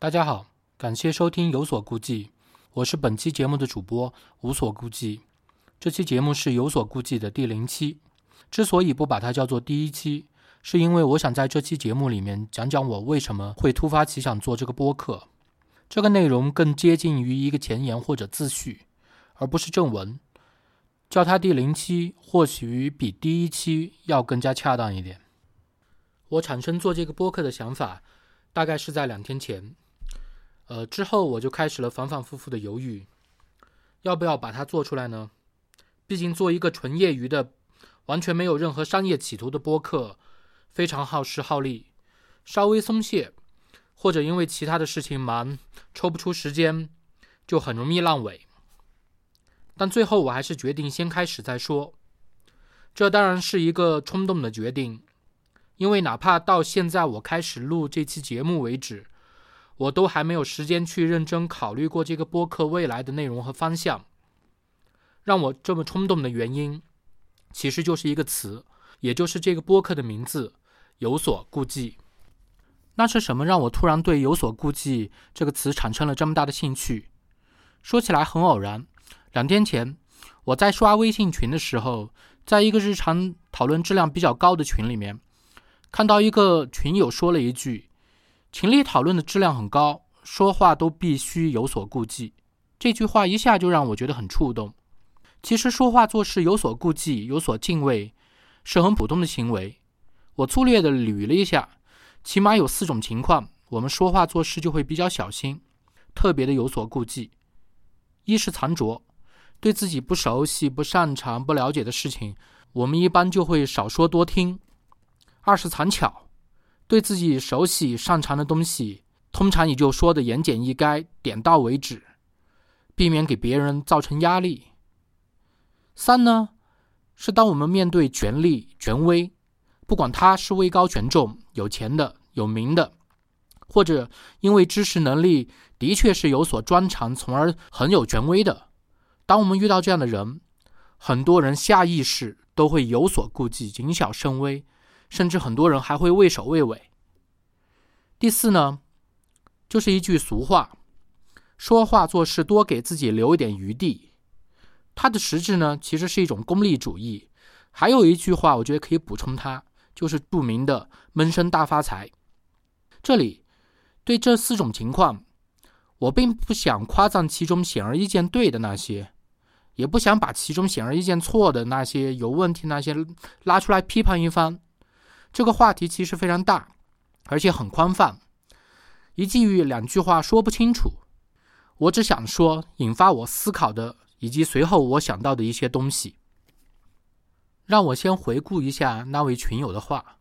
大家好，感谢收听《有所顾忌》，我是本期节目的主播无所顾忌。这期节目是有所顾忌的第零期。之所以不把它叫做第一期，是因为我想在这期节目里面讲讲我为什么会突发奇想做这个播客。这个内容更接近于一个前言或者自序，而不是正文。叫它第零期，或许比第一期要更加恰当一点。我产生做这个播客的想法，大概是在两天前。呃，之后我就开始了反反复复的犹豫，要不要把它做出来呢？毕竟做一个纯业余的、完全没有任何商业企图的播客，非常耗时耗力。稍微松懈，或者因为其他的事情忙，抽不出时间，就很容易烂尾。但最后我还是决定先开始再说，这当然是一个冲动的决定，因为哪怕到现在我开始录这期节目为止，我都还没有时间去认真考虑过这个播客未来的内容和方向。让我这么冲动的原因，其实就是一个词，也就是这个播客的名字“有所顾忌”。那是什么让我突然对“有所顾忌”这个词产生了这么大的兴趣？说起来很偶然。两天前，我在刷微信群的时候，在一个日常讨论质量比较高的群里面，看到一个群友说了一句：“群里讨论的质量很高，说话都必须有所顾忌。”这句话一下就让我觉得很触动。其实说话做事有所顾忌、有所敬畏，是很普通的行为。我粗略的捋了一下，起码有四种情况，我们说话做事就会比较小心，特别的有所顾忌。一是藏拙。对自己不熟悉、不擅长、不了解的事情，我们一般就会少说多听。二是藏巧，对自己熟悉、擅长的东西，通常也就说的言简意赅、点到为止，避免给别人造成压力。三呢，是当我们面对权力、权威，不管他是位高权重、有钱的、有名的，或者因为知识能力的确是有所专长，从而很有权威的。当我们遇到这样的人，很多人下意识都会有所顾忌，谨小慎微，甚至很多人还会畏首畏尾。第四呢，就是一句俗话：说话做事多给自己留一点余地。它的实质呢，其实是一种功利主义。还有一句话，我觉得可以补充它，就是著名的“闷声大发财”。这里对这四种情况，我并不想夸赞其中显而易见对的那些。也不想把其中显而易见错的那些有问题那些拉出来批判一番。这个话题其实非常大，而且很宽泛，一句语两句话说不清楚。我只想说引发我思考的，以及随后我想到的一些东西。让我先回顾一下那位群友的话。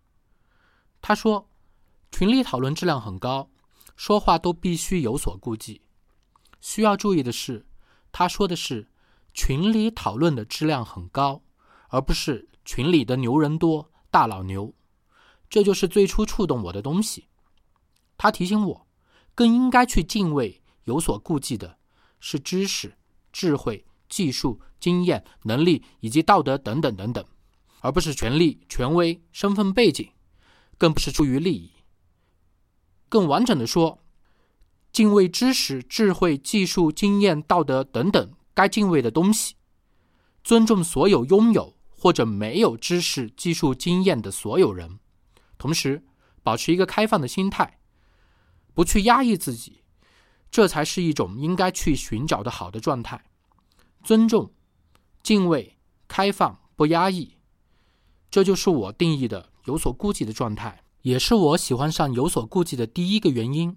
他说：“群里讨论质量很高，说话都必须有所顾忌。需要注意的是，他说的是。”群里讨论的质量很高，而不是群里的牛人多、大佬牛。这就是最初触动我的东西。他提醒我，更应该去敬畏、有所顾忌的是知识、智慧、技术、经验、能力以及道德等等等等，而不是权力、权威、身份背景，更不是出于利益。更完整的说，敬畏知识、智慧、技术、经验、道德等等。该敬畏的东西，尊重所有拥有或者没有知识、技术、经验的所有人，同时保持一个开放的心态，不去压抑自己，这才是一种应该去寻找的好的状态。尊重、敬畏、开放、不压抑，这就是我定义的有所顾忌的状态，也是我喜欢上有所顾忌的第一个原因。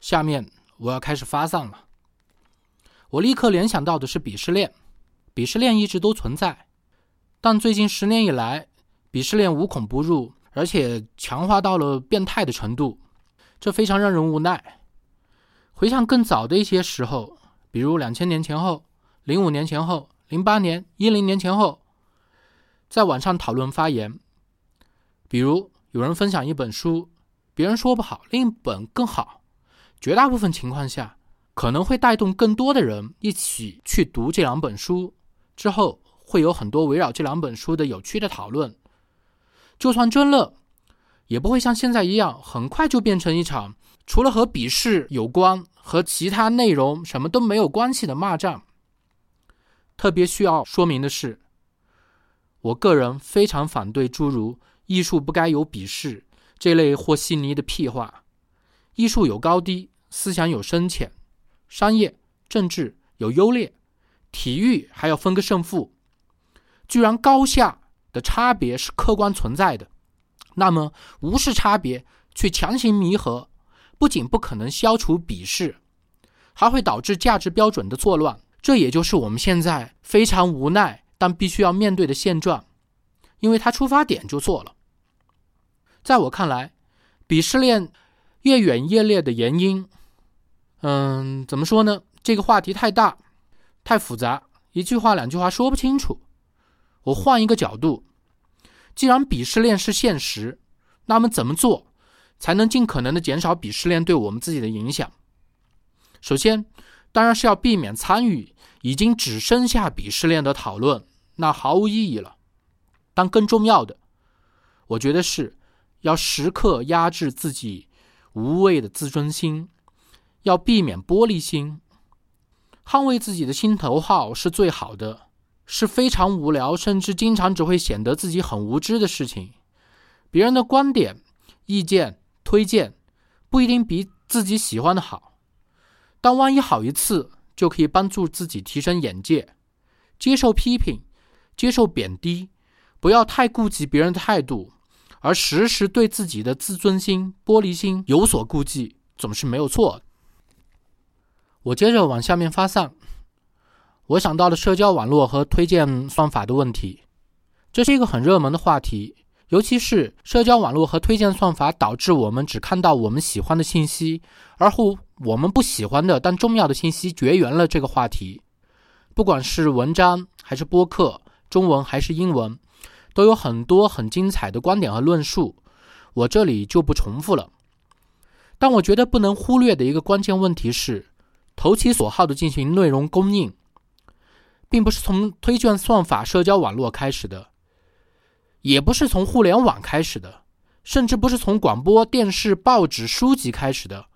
下面我要开始发散了。我立刻联想到的是鄙视链，鄙视链一直都存在，但最近十年以来，鄙视链无孔不入，而且强化到了变态的程度，这非常让人无奈。回想更早的一些时候，比如两千年前后、零五年前后、零八年、一零年前后，在网上讨论发言，比如有人分享一本书，别人说不好，另一本更好，绝大部分情况下。可能会带动更多的人一起去读这两本书，之后会有很多围绕这两本书的有趣的讨论。就算争了，也不会像现在一样很快就变成一场除了和笔试有关、和其他内容什么都没有关系的骂战。特别需要说明的是，我个人非常反对诸如“艺术不该有笔试”这类和稀泥的屁话。艺术有高低，思想有深浅，商业、政治有优劣，体育还要分个胜负。居然高下的差别是客观存在的，那么无视差别去强行弥合，不仅不可能消除鄙视，还会导致价值标准的错乱。这也就是我们现在非常无奈但必须要面对的现状，因为它出发点就错了。在我看来，鄙视链越远越烈的原因，嗯，怎么说呢？这个话题太大，太复杂，一句话两句话说不清楚。我换一个角度，既然鄙视链是现实，那么怎么做才能尽可能的减少鄙视链对我们自己的影响？首先，当然是要避免参与已经只剩下鄙视链的讨论，那毫无意义了。但更重要的，我觉得是要时刻压制自己无谓的自尊心，要避免玻璃心，捍卫自己的心头好是最好的。是非常无聊，甚至经常只会显得自己很无知的事情。别人的观点、意见、推荐不一定比自己喜欢的好，但万一好一次，就可以帮助自己提升眼界。接受批评，接受贬低，不要太顾及别人的态度，而时时对自己的自尊心、玻璃心有所顾忌，总是没有错。我接着往下面发散。我想到了社交网络和推荐算法的问题，这是一个很热门的话题，尤其是社交网络和推荐算法导致我们只看到我们喜欢的信息，而后我们不喜欢的但重要的信息绝缘了。这个话题，不管是文章还是播客，中文还是英文，都有很多很精彩的观点和论述，我这里就不重复了。但我觉得不能忽略的一个关键问题是，投其所好的进行内容供应。并不是从推荐算法、社交网络开始的，也不是从互联网开始的，甚至不是从广播电视、报纸、书籍开始的。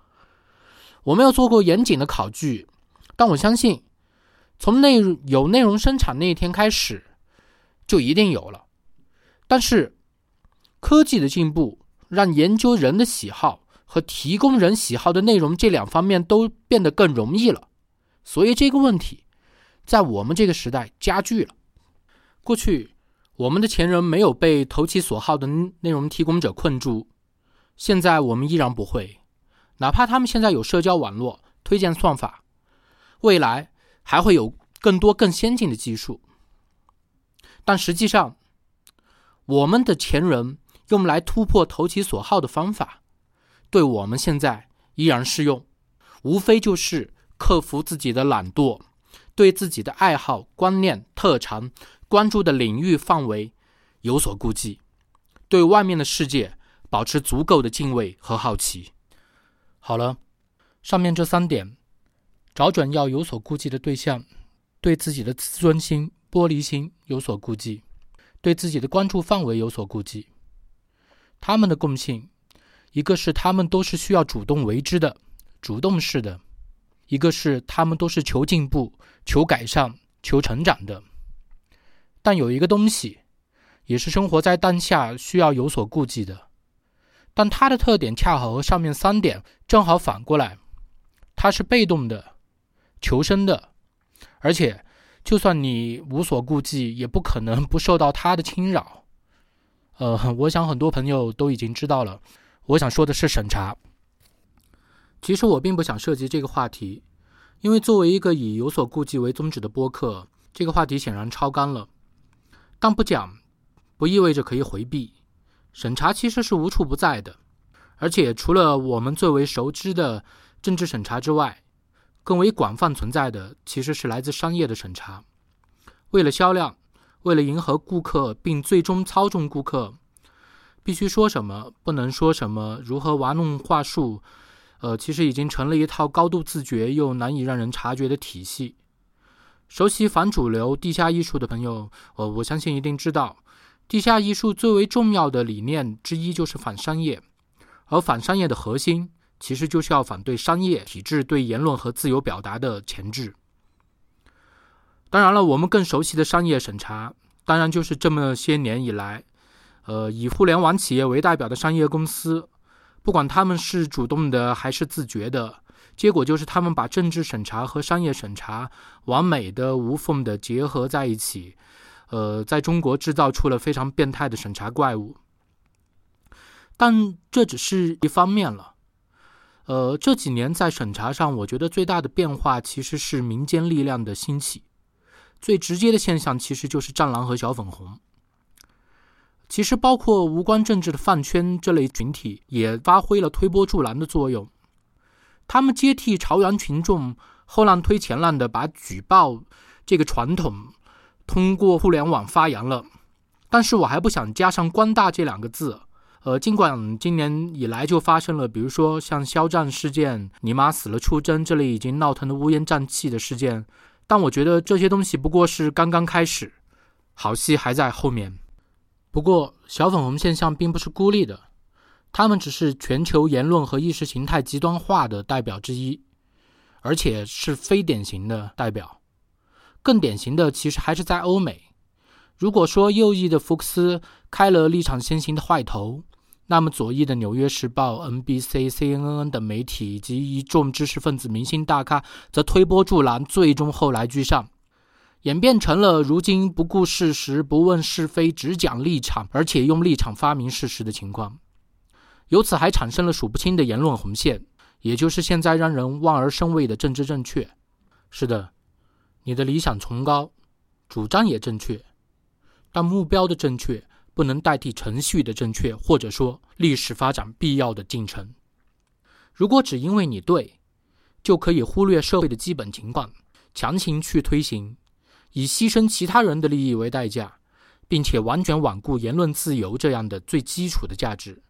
我没有做过严谨的考据，但我相信，从内有内容生产那一天开始，就一定有了。但是，科技的进步让研究人的喜好和提供人喜好的内容这两方面都变得更容易了，所以这个问题。在我们这个时代加剧了。过去，我们的前人没有被投其所好的内容提供者困住，现在我们依然不会。哪怕他们现在有社交网络、推荐算法，未来还会有更多更先进的技术。但实际上，我们的前人用来突破投其所好的方法，对我们现在依然适用，无非就是克服自己的懒惰。对自己的爱好、观念、特长、关注的领域范围有所顾忌，对外面的世界保持足够的敬畏和好奇。好了，上面这三点，找准要有所顾忌的对象，对自己的自尊心、玻璃心有所顾忌，对自己的关注范围有所顾忌。他们的共性，一个是他们都是需要主动为之的，主动式的。一个是他们都是求进步、求改善、求成长的，但有一个东西，也是生活在当下需要有所顾忌的，但它的特点恰好和上面三点正好反过来，它是被动的、求生的，而且就算你无所顾忌，也不可能不受到它的侵扰。呃，我想很多朋友都已经知道了，我想说的是审查。其实我并不想涉及这个话题，因为作为一个以有所顾忌为宗旨的播客，这个话题显然超纲了。但不讲，不意味着可以回避。审查其实是无处不在的，而且除了我们最为熟知的政治审查之外，更为广泛存在的其实是来自商业的审查。为了销量，为了迎合顾客，并最终操纵顾客，必须说什么，不能说什么，如何玩弄话术。呃，其实已经成了一套高度自觉又难以让人察觉的体系。熟悉反主流、地下艺术的朋友，呃，我相信一定知道，地下艺术最为重要的理念之一就是反商业，而反商业的核心其实就是要反对商业体制对言论和自由表达的钳制。当然了，我们更熟悉的商业审查，当然就是这么些年以来，呃，以互联网企业为代表的商业公司，不管他们是主动的还是自觉的，结果就是他们把政治审查和商业审查完美的无缝的结合在一起，呃，在中国制造出了非常变态的审查怪物。但这只是一方面了。呃，这几年在审查上，我觉得最大的变化其实是民间力量的兴起。最直接的现象其实就是“战狼”和“小粉红”。其实，包括无关政治的饭圈这类群体，也发挥了推波助澜的作用。他们接替朝阳群众，后浪推前浪的把举报这个传统通过互联网发扬了。但是我还不想加上“官大”这两个字。呃，尽管今年以来就发生了，比如说像肖战事件、“你妈死了”出征这类已经闹腾的乌烟瘴气的事件。但我觉得这些东西不过是刚刚开始，好戏还在后面。不过，小粉红现象并不是孤立的，他们只是全球言论和意识形态极端化的代表之一，而且是非典型的代表。更典型的其实还是在欧美。如果说右翼的福克斯开了立场先行的坏头，那么，左翼的《纽约时报》、NBC、CNN 等媒体以及一众知识分子、明星大咖则推波助澜，最终后来居上，演变成了如今不顾事实、不问是非、只讲立场，而且用立场发明事实的情况。由此还产生了数不清的言论红线，也就是现在让人望而生畏的政治正确。是的，你的理想崇高，主张也正确，但目标的正确。不能代替程序的正确，或者说历史发展必要的进程。如果只因为你对，就可以忽略社会的基本情况，强行去推行，以牺牲其他人的利益为代价，并且完全罔顾言论自由这样的最基础的价值，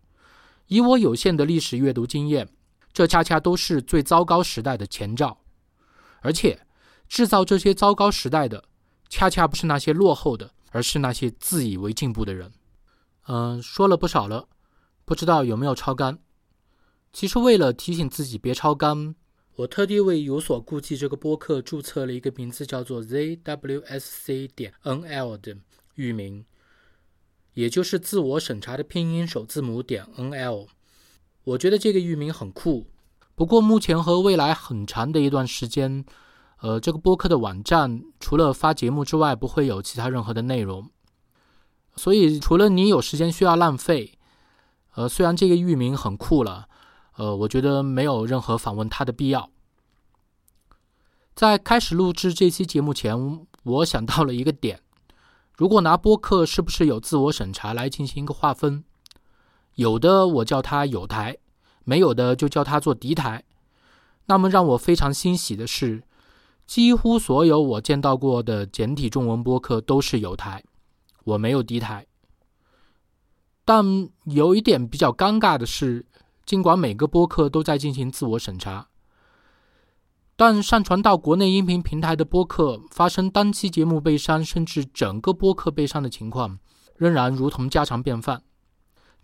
以我有限的历史阅读经验，这恰恰都是最糟糕时代的前兆。而且，制造这些糟糕时代的，恰恰不是那些落后的。而是那些自以为进步的人。嗯，说了不少了，不知道有没有超纲。其实为了提醒自己别超纲，我特地为有所顾忌这个播客注册了一个名字叫做 zwsc 点 nl 的域名，也就是自我审查的拼音首字母点 nl。我觉得这个域名很酷。不过目前和未来很长的一段时间。呃，这个播客的网站除了发节目之外，不会有其他任何的内容。所以，除了你有时间需要浪费，呃，虽然这个域名很酷了，呃，我觉得没有任何访问他的必要。在开始录制这期节目前，我想到了一个点：如果拿播客是不是有自我审查来进行一个划分，有的我叫它有台，没有的就叫它做敌台。那么让我非常欣喜的是。几乎所有我见到过的简体中文播客都是有台，我没有敌台。但有一点比较尴尬的是，尽管每个播客都在进行自我审查，但上传到国内音频平台的播客发生单期节目被删，甚至整个播客被删的情况，仍然如同家常便饭。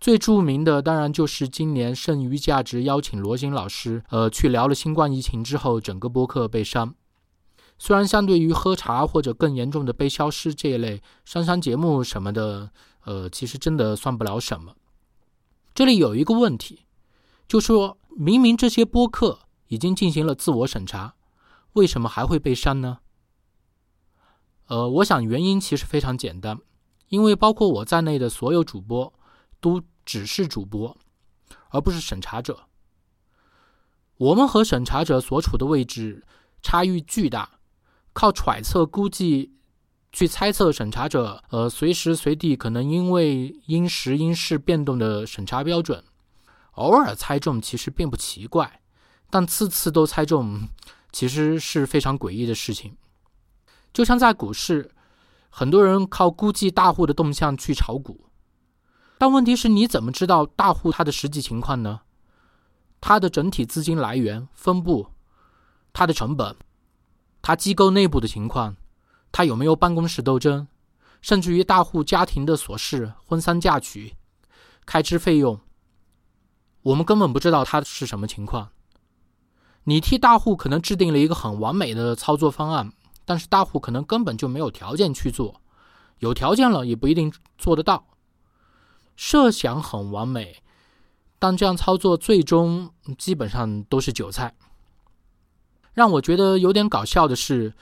最著名的当然就是今年剩余价值邀请罗新老师，呃，去聊了新冠疫情之后，整个播客被删。虽然相对于喝茶或者更严重的被消失这一类删删节目什么的，呃，其实真的算不了什么。这里有一个问题，就说明明这些播客已经进行了自我审查，为什么还会被删呢？呃，我想原因其实非常简单，因为包括我在内的所有主播都只是主播，而不是审查者。我们和审查者所处的位置差异巨大。靠揣测、估计去猜测审查者，呃，随时随地可能因为因时因势变动的审查标准，偶尔猜中其实并不奇怪，但次次都猜中，其实是非常诡异的事情。就像在股市，很多人靠估计大户的动向去炒股，但问题是你怎么知道大户他的实际情况呢？他的整体资金来源、分布、他的成本。他机构内部的情况，他有没有办公室斗争，甚至于大户家庭的琐事、婚丧嫁娶、开支费用，我们根本不知道它是什么情况。你替大户可能制定了一个很完美的操作方案，但是大户可能根本就没有条件去做，有条件了也不一定做得到。设想很完美，但这样操作最终基本上都是韭菜。让我觉得有点搞笑的是，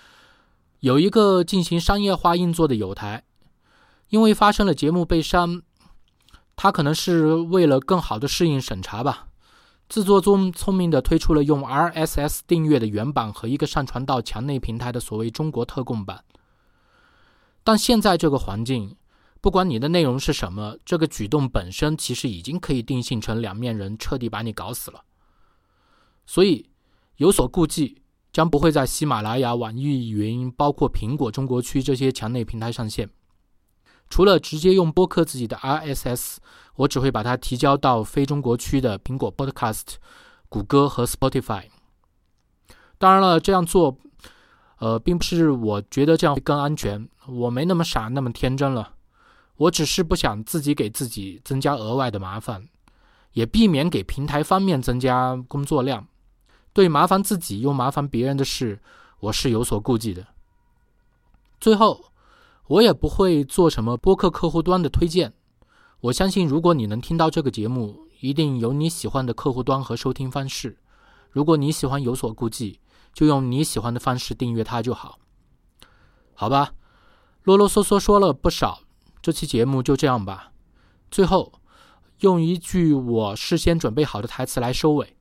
有一个进行商业化运作的有台，因为发生了节目被删，他可能是为了更好的适应审查吧。自作聪聪明的推出了用 RSS 订阅的原版和一个上传到墙内平台的所谓中国特供版，但现在这个环境，不管你的内容是什么，这个举动本身其实已经可以定性成两面人，彻底把你搞死了。所以有所顾忌，将不会在喜马拉雅、网易云、包括苹果中国区这些墙内平台上线。除了直接用播客自己的 RSS，我只会把它提交到非中国区的苹果 Podcast、谷歌和 Spotify。当然了，这样做，呃，并不是我觉得这样会更安全，我没那么傻那么天真了。我只是不想自己给自己增加额外的麻烦，也避免给平台方面增加工作量。对麻烦自己又麻烦别人的事，我是有所顾忌的。最后。我也不会做什么播客客户端的推荐。我相信，如果你能听到这个节目，一定有你喜欢的客户端和收听方式。如果你喜欢有所顾忌，就用你喜欢的方式订阅它就好。好吧，啰啰嗦嗦说了不少，这期节目就这样吧。最后，用一句我事先准备好的台词来收尾。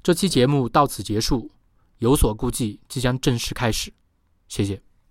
这期节目到此结束，有所顾忌即将正式开始。谢谢。